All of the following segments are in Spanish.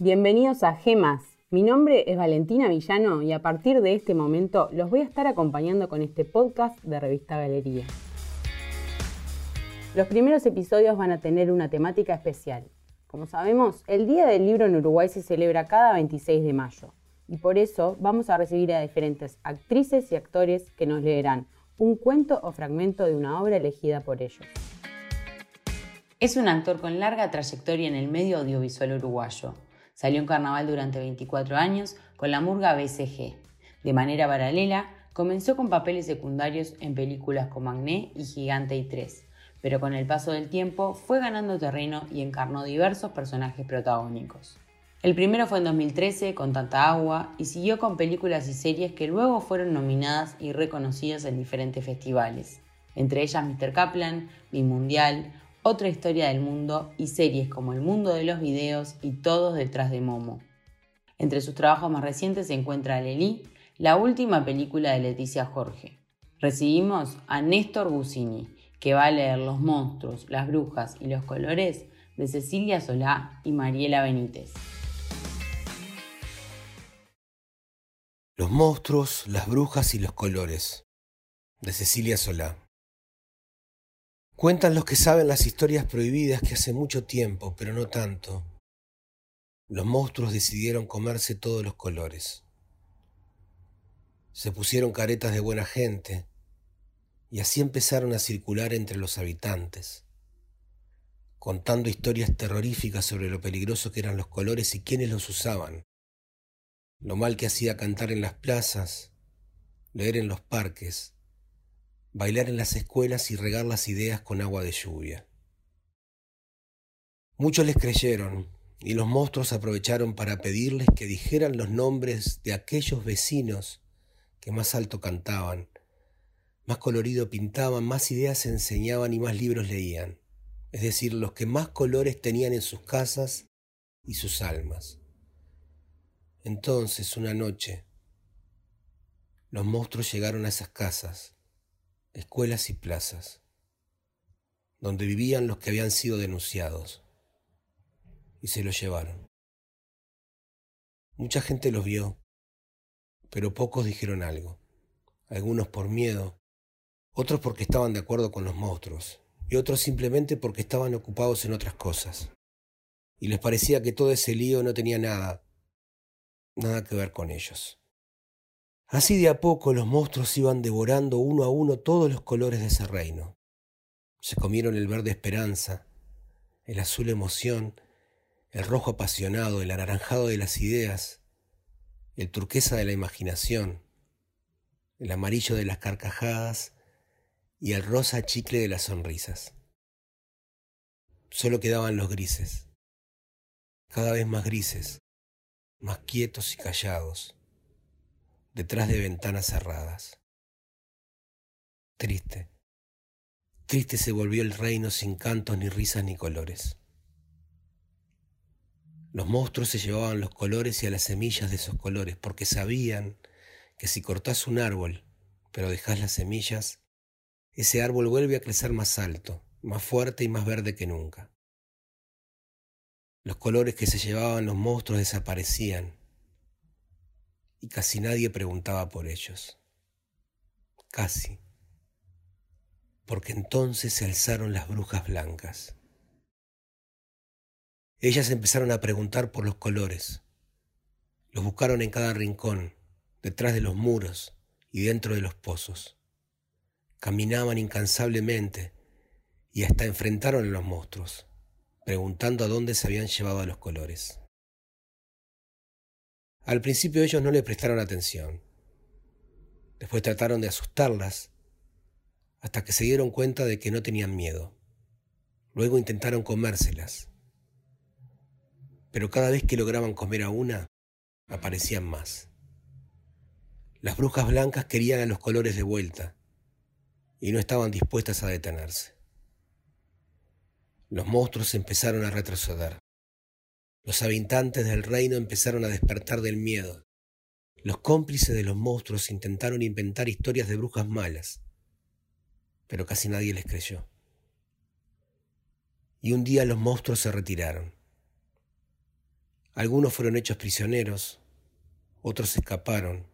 Bienvenidos a Gemas. Mi nombre es Valentina Villano y a partir de este momento los voy a estar acompañando con este podcast de Revista Galería. Los primeros episodios van a tener una temática especial. Como sabemos, el Día del Libro en Uruguay se celebra cada 26 de mayo y por eso vamos a recibir a diferentes actrices y actores que nos leerán un cuento o fragmento de una obra elegida por ellos. Es un actor con larga trayectoria en el medio audiovisual uruguayo. Salió en carnaval durante 24 años con la murga BCG. De manera paralela, comenzó con papeles secundarios en películas como Agné y Gigante y 3, pero con el paso del tiempo fue ganando terreno y encarnó diversos personajes protagónicos. El primero fue en 2013 con Tanta Agua y siguió con películas y series que luego fueron nominadas y reconocidas en diferentes festivales, entre ellas Mr. Kaplan, Mi Mundial, Otra Historia del Mundo y series como El Mundo de los Videos y Todos detrás de Momo. Entre sus trabajos más recientes se encuentra Lely, la última película de Leticia Jorge. Recibimos a Néstor Gusini, que va a leer Los monstruos, las brujas y los colores de Cecilia Solá y Mariela Benítez. Los monstruos, las brujas y los colores, de Cecilia Solá. Cuentan los que saben las historias prohibidas que hace mucho tiempo, pero no tanto, los monstruos decidieron comerse todos los colores. Se pusieron caretas de buena gente y así empezaron a circular entre los habitantes, contando historias terroríficas sobre lo peligroso que eran los colores y quiénes los usaban lo mal que hacía cantar en las plazas, leer en los parques, bailar en las escuelas y regar las ideas con agua de lluvia. Muchos les creyeron y los monstruos aprovecharon para pedirles que dijeran los nombres de aquellos vecinos que más alto cantaban, más colorido pintaban, más ideas enseñaban y más libros leían, es decir, los que más colores tenían en sus casas y sus almas. Entonces, una noche, los monstruos llegaron a esas casas, escuelas y plazas, donde vivían los que habían sido denunciados, y se los llevaron. Mucha gente los vio, pero pocos dijeron algo, algunos por miedo, otros porque estaban de acuerdo con los monstruos, y otros simplemente porque estaban ocupados en otras cosas. Y les parecía que todo ese lío no tenía nada, nada que ver con ellos. Así de a poco los monstruos iban devorando uno a uno todos los colores de ese reino. Se comieron el verde esperanza, el azul emoción, el rojo apasionado, el anaranjado de las ideas, el turquesa de la imaginación, el amarillo de las carcajadas y el rosa chicle de las sonrisas. Solo quedaban los grises, cada vez más grises, más quietos y callados, detrás de ventanas cerradas. Triste, triste se volvió el reino sin cantos ni risas ni colores. Los monstruos se llevaban los colores y a las semillas de esos colores, porque sabían que si cortás un árbol, pero dejás las semillas, ese árbol vuelve a crecer más alto, más fuerte y más verde que nunca. Los colores que se llevaban los monstruos desaparecían y casi nadie preguntaba por ellos. Casi. Porque entonces se alzaron las brujas blancas. Ellas empezaron a preguntar por los colores. Los buscaron en cada rincón, detrás de los muros y dentro de los pozos. Caminaban incansablemente y hasta enfrentaron a los monstruos preguntando a dónde se habían llevado a los colores. Al principio ellos no le prestaron atención. Después trataron de asustarlas hasta que se dieron cuenta de que no tenían miedo. Luego intentaron comérselas. Pero cada vez que lograban comer a una, aparecían más. Las brujas blancas querían a los colores de vuelta y no estaban dispuestas a detenerse. Los monstruos empezaron a retroceder. Los habitantes del reino empezaron a despertar del miedo. Los cómplices de los monstruos intentaron inventar historias de brujas malas, pero casi nadie les creyó. Y un día los monstruos se retiraron. Algunos fueron hechos prisioneros, otros escaparon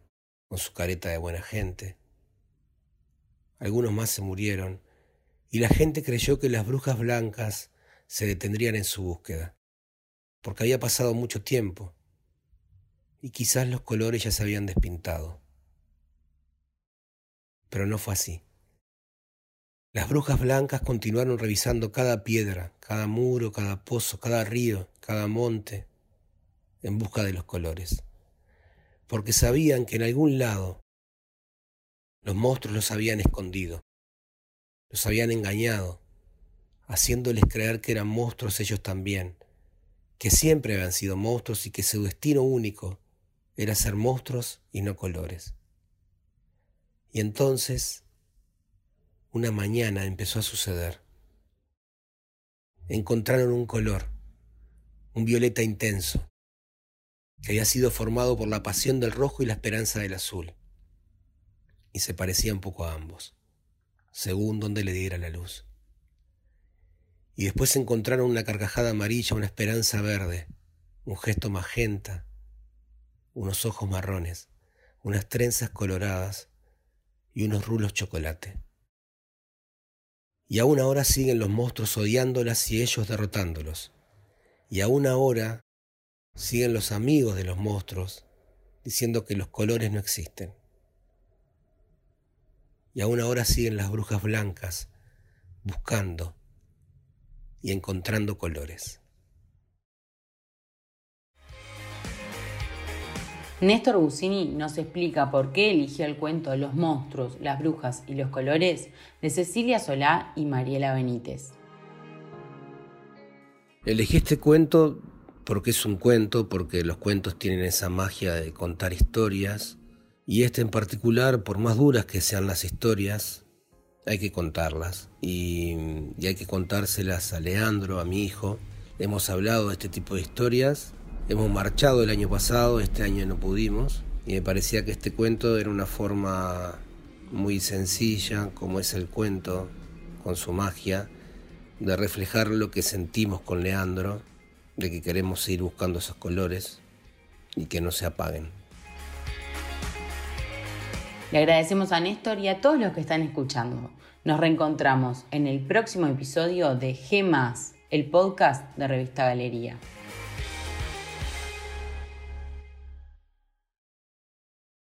con su careta de buena gente. Algunos más se murieron y la gente creyó que las brujas blancas se detendrían en su búsqueda, porque había pasado mucho tiempo y quizás los colores ya se habían despintado. Pero no fue así. Las brujas blancas continuaron revisando cada piedra, cada muro, cada pozo, cada río, cada monte, en busca de los colores, porque sabían que en algún lado los monstruos los habían escondido, los habían engañado, haciéndoles creer que eran monstruos ellos también, que siempre habían sido monstruos y que su destino único era ser monstruos y no colores. Y entonces una mañana empezó a suceder. Encontraron un color, un violeta intenso, que había sido formado por la pasión del rojo y la esperanza del azul, y se parecía un poco a ambos, según donde le diera la luz. Y después encontraron una carcajada amarilla, una esperanza verde, un gesto magenta, unos ojos marrones, unas trenzas coloradas y unos rulos chocolate. Y aún ahora siguen los monstruos odiándolas y ellos derrotándolos. Y aún ahora siguen los amigos de los monstruos diciendo que los colores no existen. Y aún ahora siguen las brujas blancas buscando y encontrando colores. Néstor Busini nos explica por qué eligió el cuento Los monstruos, las brujas y los colores de Cecilia Solá y Mariela Benítez. Elegí este cuento porque es un cuento, porque los cuentos tienen esa magia de contar historias, y este en particular, por más duras que sean las historias, hay que contarlas, y, y hay que contárselas a Leandro, a mi hijo. Hemos hablado de este tipo de historias Hemos marchado el año pasado, este año no pudimos, y me parecía que este cuento era una forma muy sencilla, como es el cuento, con su magia, de reflejar lo que sentimos con Leandro, de que queremos seguir buscando esos colores y que no se apaguen. Le agradecemos a Néstor y a todos los que están escuchando. Nos reencontramos en el próximo episodio de G, el podcast de Revista Galería.